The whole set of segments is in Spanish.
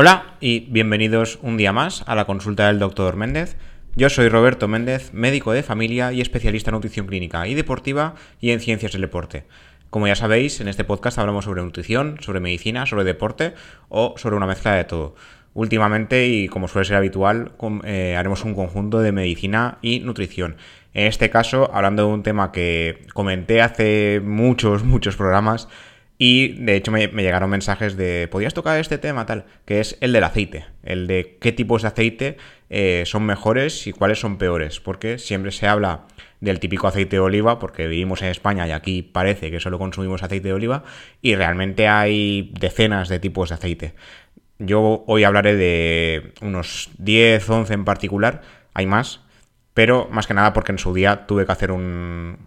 Hola y bienvenidos un día más a la consulta del doctor Méndez. Yo soy Roberto Méndez, médico de familia y especialista en nutrición clínica y deportiva y en ciencias del deporte. Como ya sabéis, en este podcast hablamos sobre nutrición, sobre medicina, sobre deporte o sobre una mezcla de todo. Últimamente, y como suele ser habitual, eh, haremos un conjunto de medicina y nutrición. En este caso, hablando de un tema que comenté hace muchos, muchos programas, y de hecho me, llegaron mensajes de, ¿podrías tocar este tema tal? Que es el del aceite, el de qué tipos de aceite eh, son mejores y cuáles son peores, porque siempre se habla del típico aceite de oliva, porque vivimos en España y aquí parece que solo consumimos aceite de oliva, y realmente hay decenas de tipos de aceite. Yo hoy hablaré de unos 10, 11 en particular, hay más, pero más que nada porque en su día tuve que hacer un,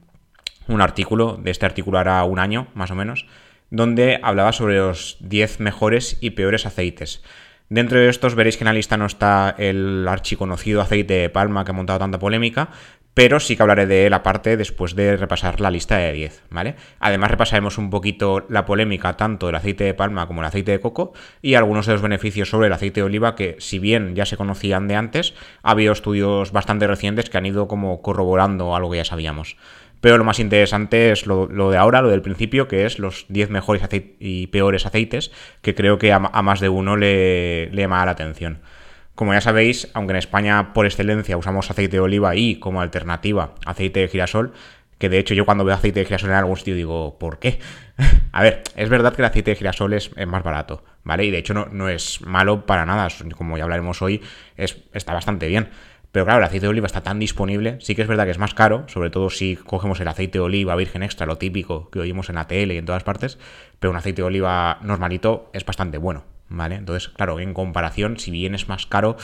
un artículo, de este artículo hará un año más o menos, donde hablaba sobre los 10 mejores y peores aceites. Dentro de estos veréis que en la lista no está el archiconocido aceite de palma que ha montado tanta polémica, pero sí que hablaré de él aparte después de repasar la lista de 10, ¿vale? Además repasaremos un poquito la polémica tanto del aceite de palma como el aceite de coco y algunos de los beneficios sobre el aceite de oliva que si bien ya se conocían de antes, ha habido estudios bastante recientes que han ido como corroborando algo que ya sabíamos. Pero lo más interesante es lo, de ahora, lo del principio, que es los 10 mejores y peores aceites, que creo que a, más de uno le, le la atención. Como ya sabéis, aunque en España por excelencia usamos aceite de oliva y como alternativa aceite de girasol, que de hecho yo cuando veo aceite de girasol en algún sitio digo, ¿por qué? a ver, es verdad que el aceite de girasol es, más barato, ¿vale? Y de hecho no, no, es malo para nada, como ya hablaremos hoy, es, está bastante bien. Pero claro, el aceite de oliva está tan disponible, sí que es verdad que es más caro, sobre todo si cogemos el aceite de oliva virgen extra, lo típico que oímos en la tele y en todas partes, pero un aceite de oliva normalito es bastante bueno, ¿vale? Entonces, claro, en comparación, si bien es más caro,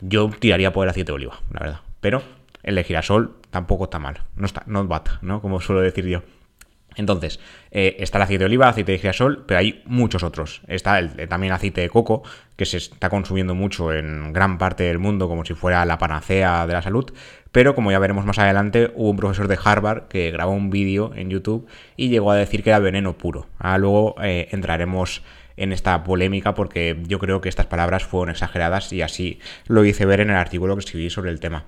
yo tiraría por el aceite de oliva, la verdad. Pero el de girasol tampoco está mal, no está, not bad, ¿no? Como suelo decir yo. Entonces, eh, está el aceite de oliva, aceite de girasol, pero hay muchos otros. Está eh, también el aceite de coco, que se está consumiendo mucho en gran parte del mundo como si fuera la panacea de la salud. Pero como ya veremos más adelante, hubo un profesor de Harvard que grabó un vídeo en YouTube y llegó a decir que era veneno puro. Ahora luego eh, entraremos en esta polémica porque yo creo que estas palabras fueron exageradas y así lo hice ver en el artículo que escribí sobre el tema.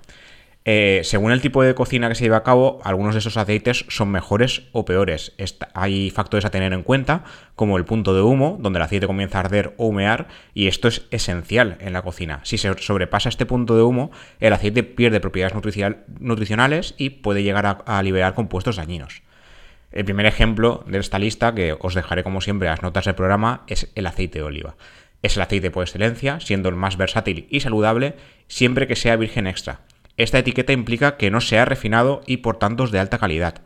Eh, según el tipo de cocina que se lleva a cabo, algunos de esos aceites son mejores o peores. hay factores a tener en cuenta, como el punto de humo, donde el aceite comienza a arder o humear, y esto es esencial en la cocina. Si se sobrepasa este punto de humo, el aceite pierde propiedades nutricionales y puede llegar a, liberar compuestos dañinos. El primer ejemplo de esta lista, que os dejaré como siempre las notas del programa, es el aceite de oliva. Es el aceite por excelencia, siendo el más versátil y saludable, siempre que sea virgen extra esta etiqueta implica que no sea refinado y por tanto es de alta calidad.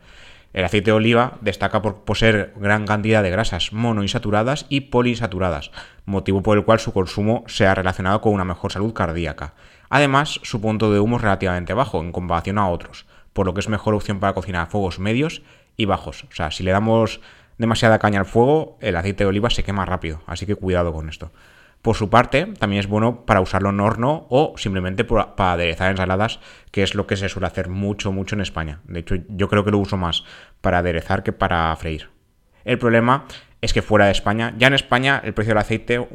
El aceite de oliva destaca por poseer gran cantidad de grasas monoinsaturadas y poliinsaturadas, motivo por el cual su consumo se ha relacionado con una mejor salud cardíaca. Además, su punto de humo es relativamente bajo en comparación a otros, por lo que es mejor opción para cocinar a fuegos medios y bajos. O sea, si le damos demasiada caña al fuego, el aceite de oliva se quema rápido, así que cuidado con esto. Por su parte, también es bueno para usarlo en horno o simplemente para aderezar ensaladas, que es lo que se suele hacer mucho, mucho en España. De hecho, yo creo que lo uso más para aderezar que para freír. El problema es que fuera de España, ya en España el precio del aceite,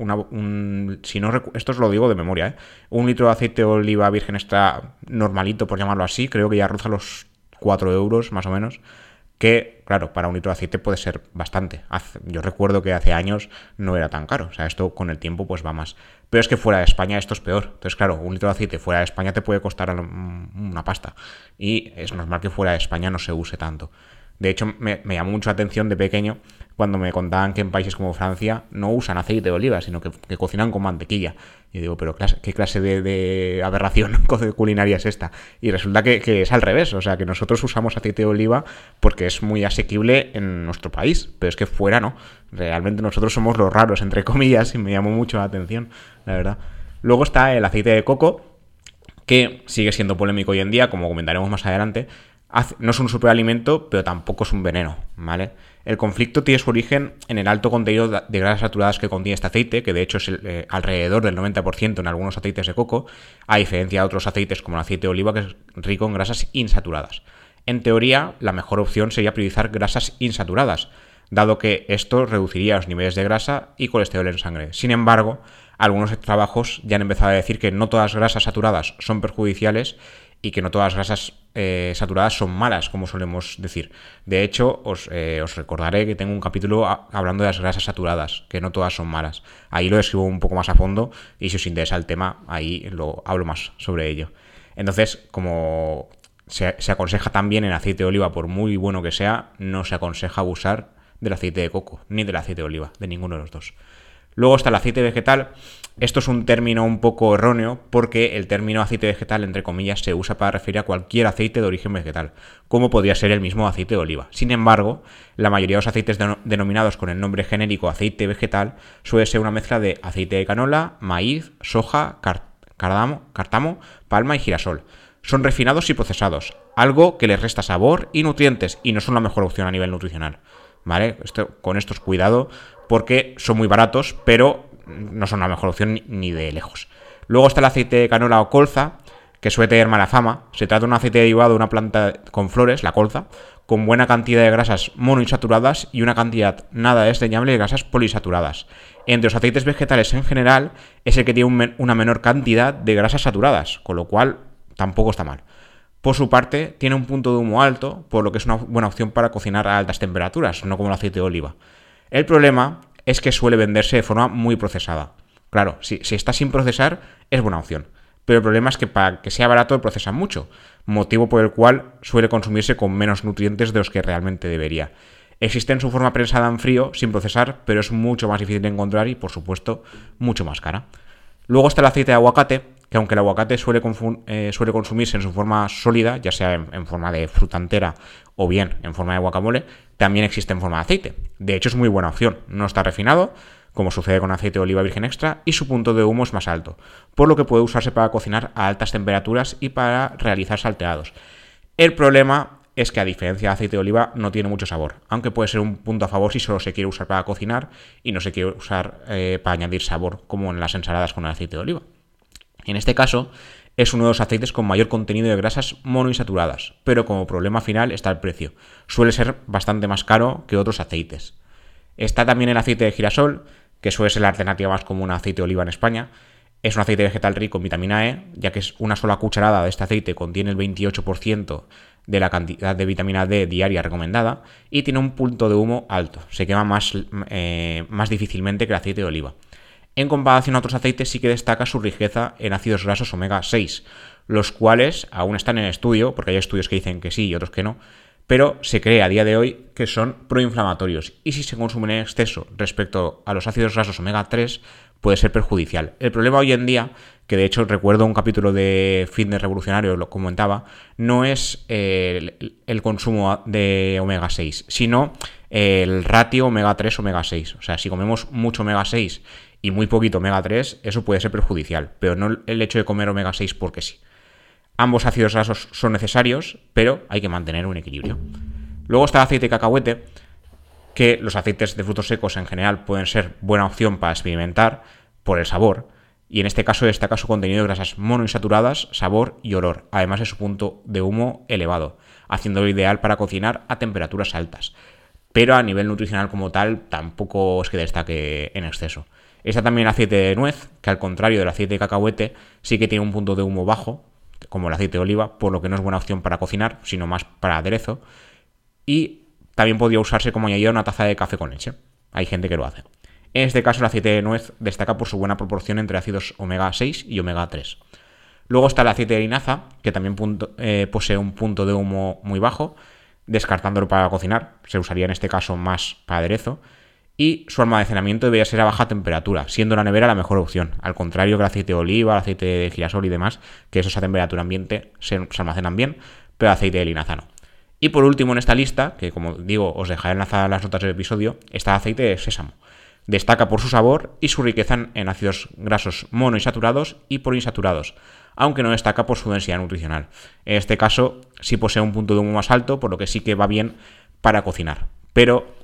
si no esto os lo digo de memoria, ¿eh? un litro de aceite de oliva virgen está normalito, por llamarlo así, creo que ya roza los 4 euros más o menos que, claro, para un litro de aceite puede ser bastante. yo recuerdo que hace años no era tan caro, o sea, esto con el tiempo pues va más. Pero es que fuera de España esto es peor. Entonces, claro, un litro de aceite fuera de España te puede costar una pasta. Y es normal que fuera de España no se use tanto. De hecho, me, llamó mucho la atención de pequeño cuando me contaban que en países como Francia no usan aceite de oliva, sino que, cocinan con mantequilla. Y digo, pero ¿qué clase de, aberración culinaria es esta? Y resulta que, es al revés, o sea, que nosotros usamos aceite de oliva porque es muy asequible en nuestro país, pero es que fuera no. Realmente nosotros somos los raros, entre comillas, y me llamó mucho la atención, la verdad. Luego está el aceite de coco, que sigue siendo polémico hoy en día, como comentaremos más adelante, no es un superalimento, pero tampoco es un veneno, ¿vale? El conflicto tiene su origen en el alto contenido de grasas saturadas que contiene este aceite, que de hecho es eh, alrededor del 90% en algunos aceites de coco, a diferencia de otros aceites como el aceite de oliva, que es rico en grasas insaturadas. En teoría, la mejor opción sería priorizar grasas insaturadas, dado que esto reduciría los niveles de grasa y colesterol en sangre. Sin embargo, algunos trabajos ya han empezado a decir que no todas las grasas saturadas son perjudiciales y que no todas las grasas eh, saturadas son malas, como solemos decir. De hecho, eh, os, recordaré que tengo un capítulo hablando de las grasas saturadas, que no todas son malas. Ahí lo escribo un poco más a fondo y si os interesa el tema, ahí lo hablo más sobre ello. Entonces, como se, se aconseja también en aceite de oliva, por muy bueno que sea, no se aconseja usar del aceite de coco, ni del aceite de oliva, de ninguno de los dos. Luego está el aceite vegetal. Esto es un término un poco erróneo porque el término aceite vegetal, entre comillas, se usa para referir a cualquier aceite de origen vegetal, como podría ser el mismo aceite de oliva. Sin embargo, la mayoría de los aceites denominados con el nombre genérico aceite vegetal suele ser una mezcla de aceite de canola, maíz, soja, cardamo, cartamo, palma y girasol. Son refinados y procesados, algo que les resta sabor y nutrientes y no son la mejor opción a nivel nutricional. ¿Vale? Esto, con cuidado porque son muy baratos, pero no son la mejor opción ni de lejos. Luego está el aceite de canola o colza, que suele tener mala fama. Se trata de un aceite derivado de una planta con flores, la colza, con buena cantidad de grasas monoinsaturadas y una cantidad nada desdeñable de grasas polisaturadas. Entre los aceites vegetales en general es el que tiene una menor cantidad de grasas saturadas, con lo cual tampoco está mal. Por su parte, tiene un punto de humo alto, por lo que es una buena opción para cocinar a altas temperaturas, no como el aceite de oliva. El problema es que suele venderse de forma muy procesada. Claro, si, está sin procesar, es buena opción. Pero el problema es que para que sea barato procesa mucho, motivo por el cual suele consumirse con menos nutrientes de los que realmente debería. Existe en su forma prensada en frío, sin procesar, pero es mucho más difícil de encontrar y, por supuesto, mucho más cara. Luego está el aceite de aguacate, que aunque el aguacate suele, eh, suele consumirse en su forma sólida, ya sea en, forma de fruta entera o bien en forma de guacamole, también existe en forma de aceite. De hecho, es muy buena opción. No está refinado, como sucede con aceite de oliva virgen extra, y su punto de humo es más alto, por lo que puede usarse para cocinar a altas temperaturas y para realizar salteados. El problema es que a diferencia de aceite de oliva no tiene mucho sabor, aunque puede ser un punto a favor si solo se quiere usar para cocinar y no se quiere usar eh, para añadir sabor como en las ensaladas con el aceite de oliva. En este caso, es uno de los aceites con mayor contenido de grasas monoinsaturadas, pero como problema final está el precio. Suele ser bastante más caro que otros aceites. Está también el aceite de girasol, que suele ser la alternativa más común a aceite de oliva en España. Es un aceite vegetal rico en vitamina E, ya que es una sola cucharada de este aceite contiene el 28% de la cantidad de vitamina D diaria recomendada y tiene un punto de humo alto. Se quema más, eh, más difícilmente que el aceite de oliva. En comparación a otros aceites sí que destaca su riqueza en ácidos grasos omega 6, los cuales aún están en estudio, porque hay estudios que dicen que sí y otros que no, pero se cree a día de hoy que son proinflamatorios y si se consumen en exceso respecto a los ácidos grasos omega 3 puede ser perjudicial. El problema hoy en día, que de hecho recuerdo un capítulo de Fitness Revolucionario, lo comentaba, no es el, el consumo de omega 6, sino el ratio omega 3 omega 6. O sea, si comemos mucho omega 6 y muy poquito omega 3, eso puede ser perjudicial, pero no el hecho de comer omega 6 porque sí. Ambos ácidos grasos son necesarios, pero hay que mantener un equilibrio. Luego está el aceite de cacahuete, que los aceites de frutos secos en general pueden ser buena opción para experimentar por el sabor, y en este caso destaca su contenido de grasas monoinsaturadas, sabor y olor, además de su punto de humo elevado, haciéndolo ideal para cocinar a temperaturas altas. Pero a nivel nutricional como tal tampoco es que destaque en exceso. Está también el aceite de nuez, que al contrario del aceite de cacahuete, sí que tiene un punto de humo bajo, como el aceite de oliva, por lo que no es buena opción para cocinar, sino más para aderezo. Y también podría usarse como añadido una taza de café con leche. Hay gente que lo hace. En este caso, el aceite de nuez destaca por su buena proporción entre ácidos omega 6 y omega 3. Luego está el aceite de linaza, que también eh, posee un punto de humo muy bajo, descartándolo para cocinar. Se usaría en este caso más para aderezo y su almacenamiento debería ser a baja temperatura, siendo la nevera la mejor opción, al contrario que el aceite de oliva, el aceite de girasol y demás, que esos a temperatura ambiente se, almacenan bien, pero el aceite de linaza no. Y por último en esta lista, que como digo os dejaré enlazadas las notas del episodio, está el aceite de sésamo. Destaca por su sabor y su riqueza en ácidos grasos monoinsaturados y poliinsaturados, aunque no destaca por su densidad nutricional. En este caso sí posee un punto de humo más alto, por lo que sí que va bien para cocinar. Pero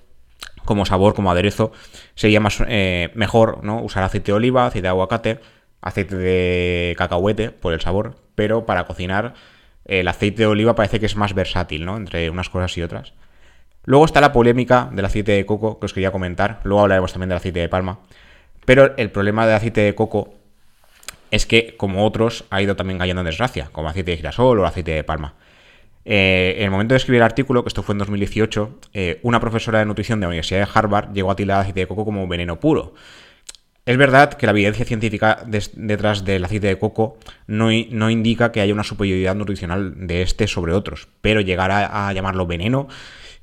como sabor, como aderezo, sería más eh, mejor ¿no? usar aceite de oliva, aceite de aguacate, aceite de cacahuete por el sabor, pero para cocinar el aceite de oliva parece que es más versátil, ¿no? Entre unas cosas y otras. Luego está la polémica del aceite de coco que os quería comentar. Luego hablaremos también del aceite de palma. Pero el problema del aceite de coco es que, como otros, ha ido también cayendo en desgracia, como aceite de girasol o aceite de palma. Eh, en el momento de escribir el artículo, que esto fue en 2018, eh, una profesora de nutrición de la Universidad de Harvard llegó a tildar el aceite de coco como veneno puro. Es verdad que la evidencia científica detrás del aceite de coco no, indica que haya una superioridad nutricional de este sobre otros, pero llegar a, llamarlo veneno,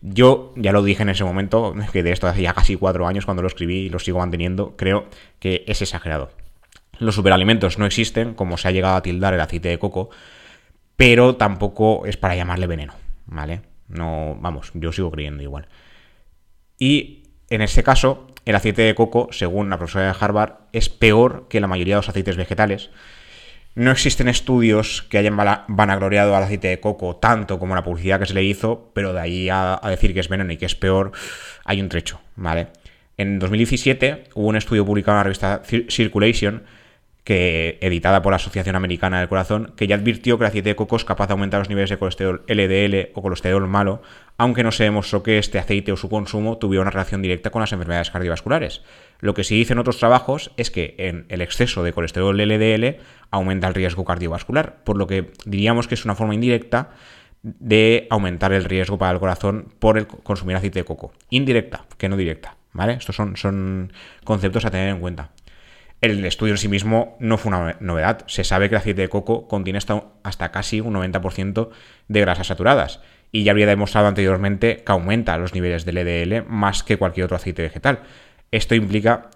yo ya lo dije en ese momento, que de esto hace ya casi cuatro años cuando lo escribí y lo sigo manteniendo, creo que es exagerado. Los superalimentos no existen, como se ha llegado a tildar el aceite de coco, pero tampoco es para llamarle veneno, ¿vale? No, vamos, yo sigo creyendo igual. Y en este caso, el aceite de coco, según la profesora de Harvard, es peor que la mayoría de los aceites vegetales. No existen estudios que hayan vanagloriado al aceite de coco tanto como la publicidad que se le hizo, pero de ahí a, a decir que es veneno y que es peor, hay un trecho, ¿vale? En 2017 hubo un estudio publicado en la revista Circulation que, editada por la Asociación Americana del Corazón, que ya advirtió que el aceite de coco es capaz de aumentar los niveles de colesterol LDL o colesterol malo, aunque no se demostró que este aceite o su consumo tuviera una relación directa con las enfermedades cardiovasculares. Lo que sí dicen otros trabajos es que en el exceso de colesterol LDL aumenta el riesgo cardiovascular, por lo que diríamos que es una forma indirecta de aumentar el riesgo para el corazón por el consumir aceite de coco. Indirecta, que no directa. ¿Vale? Estos son, son conceptos a tener en cuenta. El estudio en sí mismo no fue una novedad. Se sabe que el aceite de coco contiene hasta, casi un 90% de grasas saturadas. Y ya habría demostrado anteriormente que aumenta los niveles de LDL más que cualquier otro aceite vegetal. Esto implica,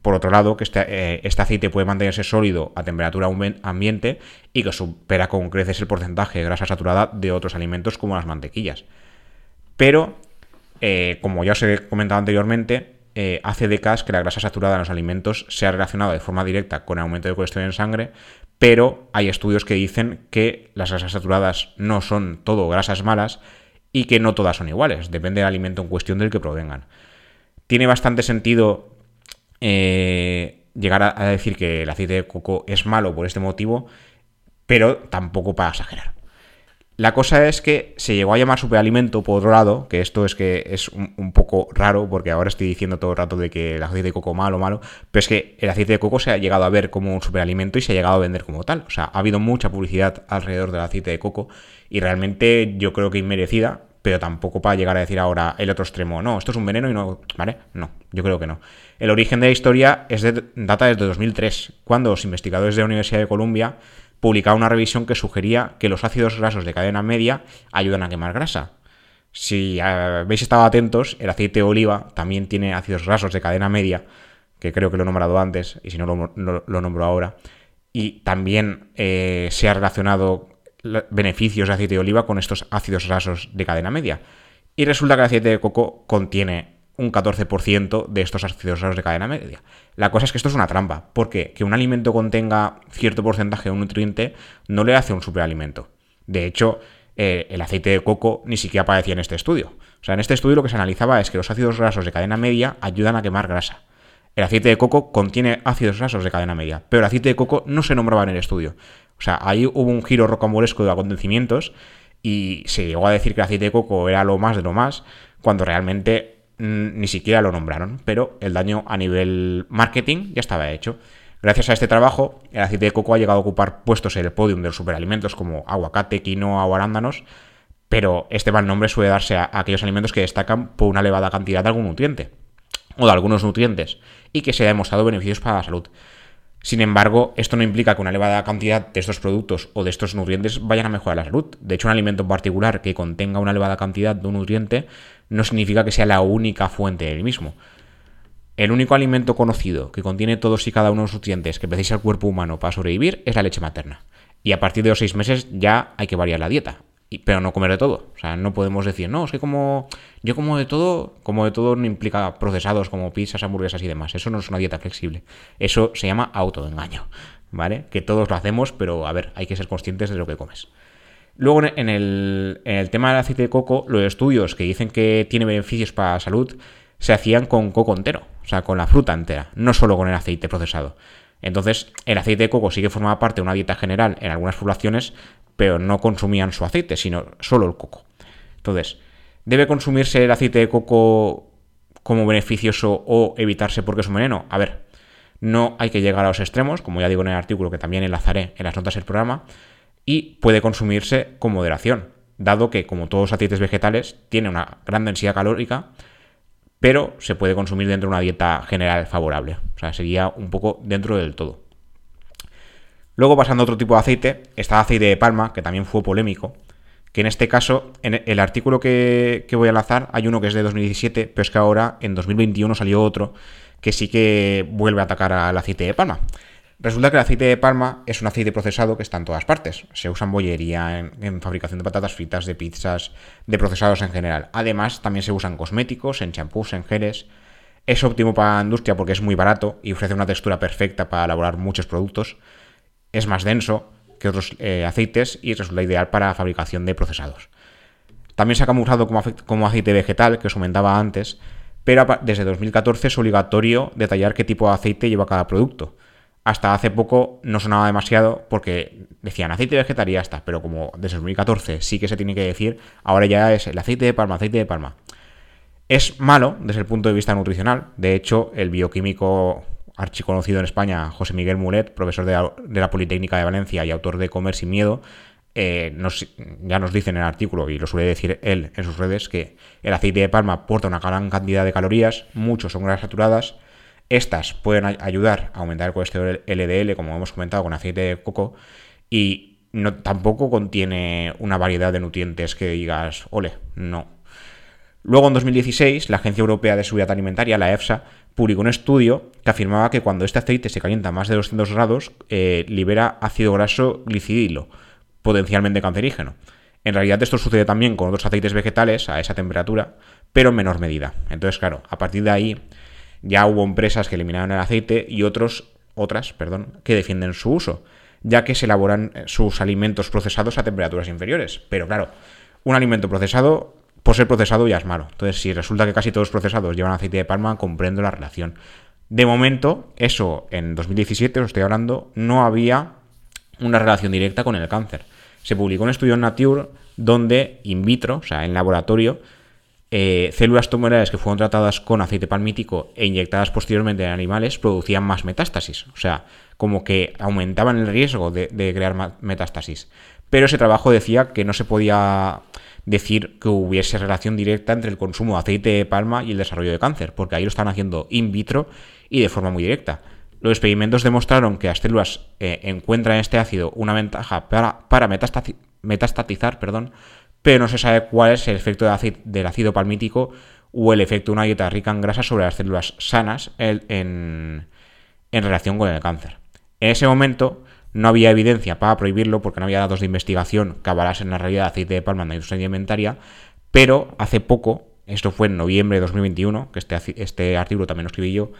por otro lado, que este, eh, este aceite puede mantenerse sólido a temperatura ambiente y que supera con creces el porcentaje de grasa saturada de otros alimentos como las mantequillas. Pero, eh, como ya os he comentado anteriormente, eh, hace décadas que la grasa saturada en los alimentos se ha relacionado de forma directa con el aumento de colesterol en sangre, pero hay estudios que dicen que las grasas saturadas no son todo grasas malas y que no todas son iguales, depende del alimento en cuestión del que provengan. Tiene bastante sentido eh, llegar a decir que el aceite de coco es malo por este motivo, pero tampoco para exagerar. La cosa es que se llegó a llamar superalimento, por otro lado, que esto es que es un, poco raro, porque ahora estoy diciendo todo el rato de que el aceite de coco malo, malo, pero es que el aceite de coco se ha llegado a ver como un superalimento y se ha llegado a vender como tal. O sea, ha habido mucha publicidad alrededor del aceite de coco y realmente yo creo que inmerecida, pero tampoco para llegar a decir ahora el otro extremo, no, esto es un veneno y no, ¿vale? No, yo creo que no. El origen de la historia es de, data desde 2003, cuando los investigadores de la Universidad de Columbia publicaba una revisión que sugería que los ácidos grasos de cadena media ayudan a quemar grasa. Si habéis estado atentos, el aceite de oliva también tiene ácidos grasos de cadena media, que creo que lo he nombrado antes, y si no lo, nombro ahora, y también eh, se ha relacionado beneficios de aceite de oliva con estos ácidos grasos de cadena media. Y resulta que el aceite de coco contiene un 14% de estos ácidos grasos de cadena media. La cosa es que esto es una trampa, porque que un alimento contenga cierto porcentaje de un nutriente no le hace un superalimento. De hecho, eh, el aceite de coco ni siquiera aparecía en este estudio. O sea, en este estudio lo que se analizaba es que los ácidos grasos de cadena media ayudan a quemar grasa. El aceite de coco contiene ácidos grasos de cadena media, pero el aceite de coco no se nombraba en el estudio. O sea, ahí hubo un giro rocambolesco de acontecimientos y se llegó a decir que el aceite de coco era lo más de lo más, cuando realmente ni siquiera lo nombraron, pero el daño a nivel marketing ya estaba hecho. Gracias a este trabajo, el aceite de coco ha llegado a ocupar puestos en el podium de los superalimentos como aguacate, quinoa o arándanos, pero este mal nombre suele darse a aquellos alimentos que destacan por una elevada cantidad de algún nutriente, o de algunos nutrientes, y que se ha demostrado beneficios para la salud. Sin embargo, esto no implica que una elevada cantidad de estos productos o de estos nutrientes vayan a mejorar la salud. De hecho, un alimento en particular que contenga una elevada cantidad de un nutriente no significa que sea la única fuente del mismo. El único alimento conocido que contiene todos y cada uno de los nutrientes que precisa el cuerpo humano para sobrevivir es la leche materna. Y a partir de los seis meses ya hay que variar la dieta pero no comer de todo. O sea, no podemos decir, no, es que como yo como de todo, como de todo no implica procesados como pizzas, hamburguesas y demás. Eso no es una dieta flexible. Eso se llama autoengaño, ¿vale? Que todos lo hacemos, pero a ver, hay que ser conscientes de lo que comes. Luego, en el, en el tema del aceite de coco, los estudios que dicen que tiene beneficios para la salud se hacían con coco entero, o sea, con la fruta entera, no solo con el aceite procesado. Entonces, el aceite de coco sí que formaba parte de una dieta general en algunas poblaciones, pero no consumían su aceite, sino solo el coco. Entonces, ¿Debe consumirse el aceite de coco como beneficioso o evitarse porque es un veneno? A ver, no hay que llegar a los extremos, como ya digo en el artículo que también enlazaré en las notas del programa, y puede consumirse con moderación, dado que, como todos los aceites vegetales, tiene una gran densidad calórica, pero se puede consumir dentro de una dieta general favorable. O sea, sería un poco dentro del todo. Luego, pasando a otro tipo de aceite, está el aceite de palma, que también fue polémico, que en este caso, en el artículo que, voy a enlazar, hay uno que es de 2017, pero es que ahora, en 2021, salió otro que sí que vuelve a atacar al aceite de palma. Resulta que el aceite de palma es un aceite procesado que está en todas partes. Se usa en bollería, en, fabricación de patatas fritas, de pizzas, de procesados en general. Además, también se usan cosméticos, en champús, en geles. Es óptimo para la industria porque es muy barato y ofrece una textura perfecta para elaborar muchos productos. Es más denso que otros eh, aceites y resulta ideal para fabricación de procesados. También se ha camuflado como, como aceite vegetal, que os comentaba antes, pero desde 2014 es obligatorio detallar qué tipo de aceite lleva cada producto hasta hace poco no sonaba demasiado porque decían aceite vegetal y ya está, pero como desde 2014 sí que se tiene que decir, ahora ya es el aceite de palma, aceite de palma. Es malo desde el punto de vista nutricional, de hecho el bioquímico archiconocido en España, José Miguel Mulet, profesor de la, Politécnica de Valencia y autor de Comer sin Miedo, eh, ya nos dice en el artículo, y lo suele decir él en sus redes, que el aceite de palma aporta una gran cantidad de calorías, muchos son grasas saturadas, estas pueden ayudar a aumentar el colesterol LDL, como hemos comentado, con aceite de coco, y tampoco contiene una variedad de nutrientes que digas, ole, no. Luego, en 2016, la Agencia Europea de Seguridad Alimentaria, la EFSA, publicó un estudio que afirmaba que cuando este aceite se calienta a más de 200 grados, eh, libera ácido graso glicidilo, potencialmente cancerígeno. En realidad esto sucede también con otros aceites vegetales a esa temperatura, pero en menor medida. Entonces, claro, a partir de ahí ya hubo empresas que eliminaron el aceite y otros, otras perdón, que defienden su uso, ya que se elaboran eh, sus alimentos procesados a temperaturas inferiores. Pero claro, un alimento procesado, por ser procesado, ya es malo. Entonces, si resulta que casi todos los procesados llevan aceite de palma, comprendo la relación. De momento, eso en 2017, os estoy hablando, no había una relación directa con el cáncer. Se publicó un estudio en Nature donde in vitro, o sea, en laboratorio, eh, células tumorales que fueron tratadas con aceite palmítico e inyectadas posteriormente en animales producían más metástasis. O sea, como que aumentaban el riesgo de, crear metástasis. Pero ese trabajo decía que no se podía decir que hubiese relación directa entre el consumo de aceite de palma y el desarrollo de cáncer, porque ahí lo están haciendo in vitro y de forma muy directa. Los experimentos demostraron que las células eh, encuentran en este ácido una ventaja para, para metastatizar perdón, pero no se sabe cuál es el efecto del ácido palmítico o el efecto de una dieta rica en grasa sobre las células sanas en, relación con el cáncer. En ese momento no había evidencia para prohibirlo porque no había datos de investigación que avalasen la realidad de aceite de palma en la industria alimentaria, pero hace poco, esto fue en noviembre de 2021, que este, este artículo también lo escribí yo,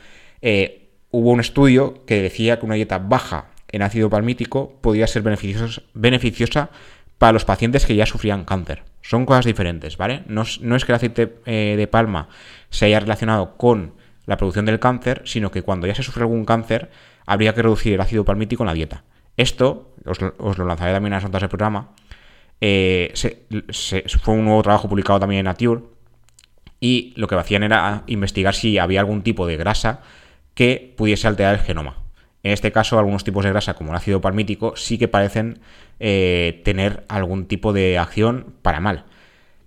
eh, hubo un estudio que decía que una dieta baja en ácido palmítico podía ser beneficiosa para los pacientes que ya sufrían cáncer. Son cosas diferentes, ¿vale? No, es que el aceite eh, de palma se haya relacionado con la producción del cáncer, sino que cuando ya se sufre algún cáncer, habría que reducir el ácido palmítico en la dieta. Esto, os, lo lanzaré también a las notas del programa, eh, fue un nuevo trabajo publicado también en Nature, y lo que hacían era investigar si había algún tipo de grasa que pudiese alterar el genoma. En este caso, algunos tipos de grasa, como el ácido palmítico, sí que parecen eh, tener algún tipo de acción para mal.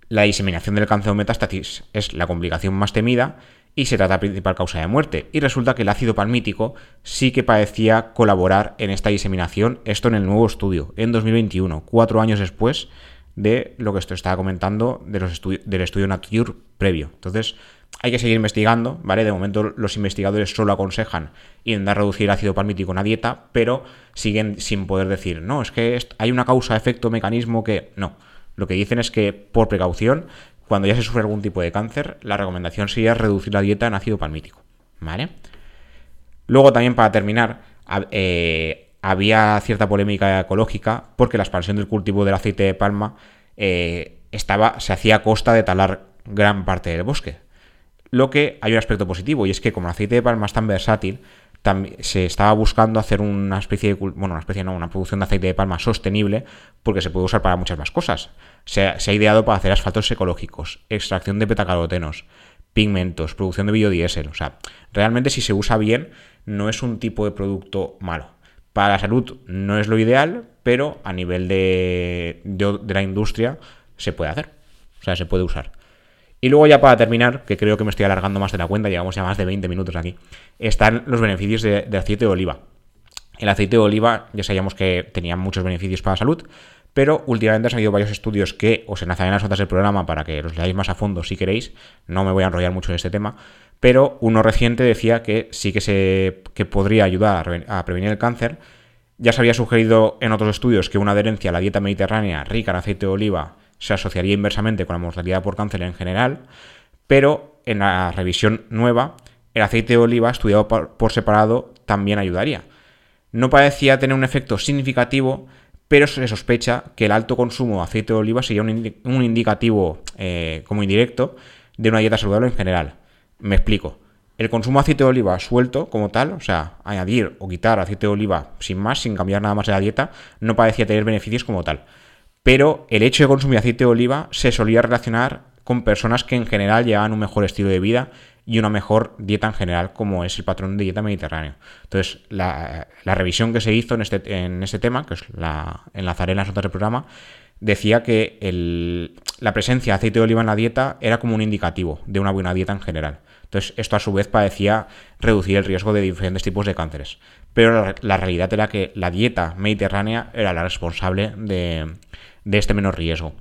La diseminación del cáncer o metástasis es la complicación más temida y se trata de principal causa de muerte. Y resulta que el ácido palmítico sí que parecía colaborar en esta diseminación, esto en el nuevo estudio, en 2021, cuatro años después de lo que esto estaba comentando de los del estudio Nature previo. Entonces, hay que seguir investigando, ¿vale? De momento los investigadores solo aconsejan intentar reducir el ácido palmítico en la dieta, pero siguen sin poder decir, no, es que hay una causa, efecto, mecanismo que... No, lo que dicen es que por precaución, cuando ya se sufre algún tipo de cáncer, la recomendación sería reducir la dieta en ácido palmítico, ¿vale? Luego también para terminar, eh, había cierta polémica ecológica porque la expansión del cultivo del aceite de palma eh, estaba, se hacía a costa de talar gran parte del bosque. Lo que hay un aspecto positivo y es que como el aceite de palma es tan versátil, se estaba buscando hacer una especie de, bueno, una especie no, una producción de aceite de palma sostenible porque se puede usar para muchas más cosas. Se ha, ideado para hacer asfaltos ecológicos, extracción de betacarotenos, pigmentos, producción de biodiesel. O sea, realmente si se usa bien, no es un tipo de producto malo. Para la salud no es lo ideal, pero a nivel de, de, la industria se puede hacer. O sea, se puede usar. Y luego ya para terminar, que creo que me estoy alargando más de la cuenta, llevamos ya más de 20 minutos aquí, están los beneficios de, aceite de oliva. El aceite de oliva ya sabíamos que tenía muchos beneficios para la salud, pero últimamente han salido varios estudios que os enlazaré en las notas del programa para que los leáis más a fondo si queréis. No me voy a enrollar mucho en este tema, pero uno reciente decía que sí que, se, que podría ayudar a, prevenir el cáncer. Ya se había sugerido en otros estudios que una adherencia a la dieta mediterránea rica en aceite de oliva se asociaría inversamente con la mortalidad por cáncer en general, pero en la revisión nueva, el aceite de oliva estudiado por separado también ayudaría. No parecía tener un efecto significativo, pero se sospecha que el alto consumo de aceite de oliva sería un, indicativo eh, como indirecto de una dieta saludable en general. Me explico. El consumo de aceite de oliva suelto como tal, o sea, añadir o quitar aceite de oliva sin más, sin cambiar nada más de la dieta, no parecía tener beneficios como tal. Pero el hecho de consumir aceite de oliva se solía relacionar con personas que en general llevaban un mejor estilo de vida y una mejor dieta en general, como es el patrón de dieta mediterráneo. Entonces, la, revisión que se hizo en este, en este tema, que es la enlazaré en las notas del programa, decía que la presencia de aceite de oliva en la dieta era como un indicativo de una buena dieta en general. Entonces, esto a su vez parecía reducir el riesgo de diferentes tipos de cánceres. Pero la, realidad era que la dieta mediterránea era la responsable de, de este menor riesgo.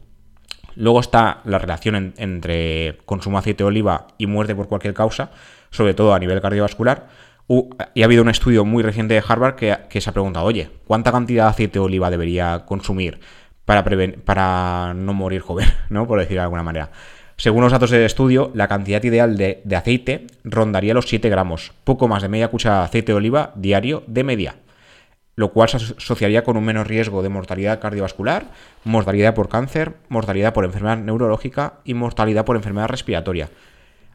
Luego está la relación entre consumo de aceite de oliva y muerte por cualquier causa, sobre todo a nivel cardiovascular. y ha habido un estudio muy reciente de Harvard que, se ha preguntado, oye, ¿cuánta cantidad de aceite de oliva debería consumir para, para no morir joven, ¿no? por decirlo de alguna manera? Según los datos del estudio, la cantidad ideal de, de aceite rondaría los 7 gramos, poco más de media cucharada de aceite de oliva diario de media lo cual se asociaría con un menor riesgo de mortalidad cardiovascular, mortalidad por cáncer, mortalidad por enfermedad neurológica y mortalidad por enfermedad respiratoria.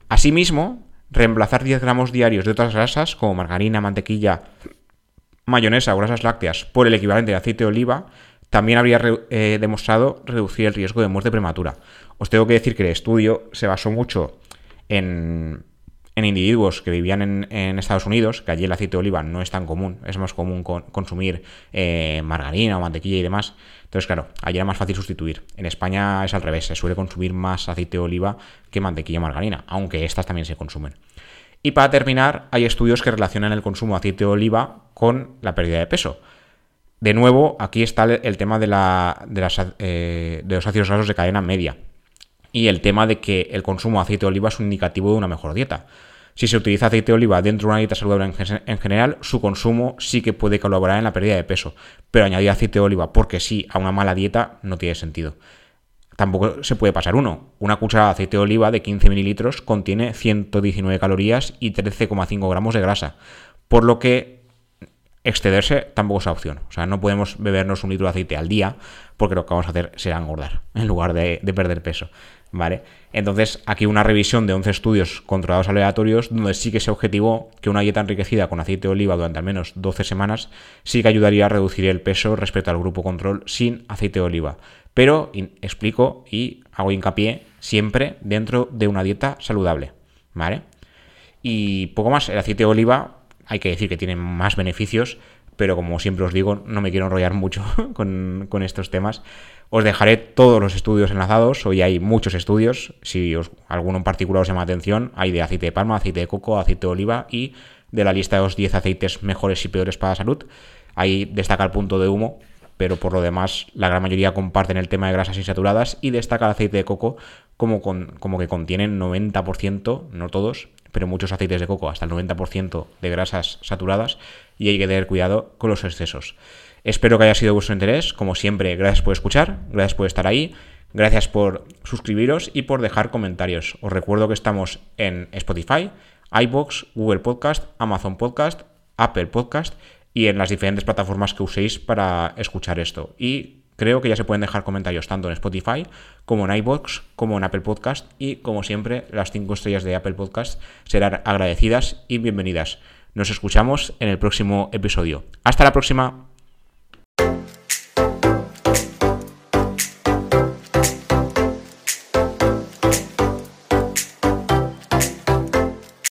Asimismo, reemplazar 10 gramos diarios de otras grasas como margarina, mantequilla, mayonesa o grasas lácteas por el equivalente de aceite de oliva también habría eh, demostrado reducir el riesgo de muerte prematura. Os tengo que decir que el estudio se basó mucho en en individuos que vivían en, Estados Unidos, que allí el aceite de oliva no es tan común, es más común consumir eh, margarina o mantequilla y demás. Entonces, claro, allí era más fácil sustituir. En España es al revés, se suele consumir más aceite de oliva que mantequilla o margarina, aunque estas también se consumen. Y para terminar, hay estudios que relacionan el consumo de aceite de oliva con la pérdida de peso. De nuevo, aquí está el tema de, eh, de los ácidos grasos de cadena media y el tema de que el consumo de aceite de oliva es un indicativo de una mejor dieta. Si se utiliza aceite de oliva dentro de una dieta saludable en, general, su consumo sí que puede colaborar en la pérdida de peso, pero añadir aceite de oliva porque sí a una mala dieta no tiene sentido. Tampoco se puede pasar uno. Una cucharada de aceite de oliva de 15 mililitros contiene 119 calorías y 13,5 gramos de grasa, por lo que excederse tampoco es opción. O sea, no podemos bebernos un litro de aceite al día porque lo que vamos a hacer será engordar en lugar de perder peso. ¿Vale? Entonces, aquí una revisión de 11 estudios controlados aleatorios, donde sí que se objetivó que una dieta enriquecida con aceite de oliva durante al menos 12 semanas sí que ayudaría a reducir el peso respecto al grupo control sin aceite de oliva. Pero explico y hago hincapié siempre dentro de una dieta saludable, ¿vale? Y poco más, el aceite de oliva hay que decir que tiene más beneficios, pero como siempre os digo, no me quiero enrollar mucho con, estos temas. Os dejaré todos los estudios enlazados, hoy hay muchos estudios, si os, alguno en particular os llama atención, hay de aceite de palma, aceite de coco, aceite de oliva y de la lista de los 10 aceites mejores y peores para la salud. Ahí destaca el punto de humo, pero por lo demás la gran mayoría comparten el tema de grasas insaturadas y destaca el aceite de coco como, como que contienen 90%, no todos, pero muchos aceites de coco, hasta el 90% de grasas saturadas y hay que tener cuidado con los excesos. Espero que haya sido de vuestro interés. Como siempre, gracias por escuchar, gracias por estar ahí, gracias por suscribiros y por dejar comentarios. Os recuerdo que estamos en Spotify, iBox, Google Podcast, Amazon Podcast, Apple Podcast y en las diferentes plataformas que uséis para escuchar esto. Y creo que ya se pueden dejar comentarios tanto en Spotify como en iBox, como en Apple Podcast y como siempre las 5 estrellas de Apple Podcast serán agradecidas y bienvenidas. Nos escuchamos en el próximo episodio. Hasta la próxima.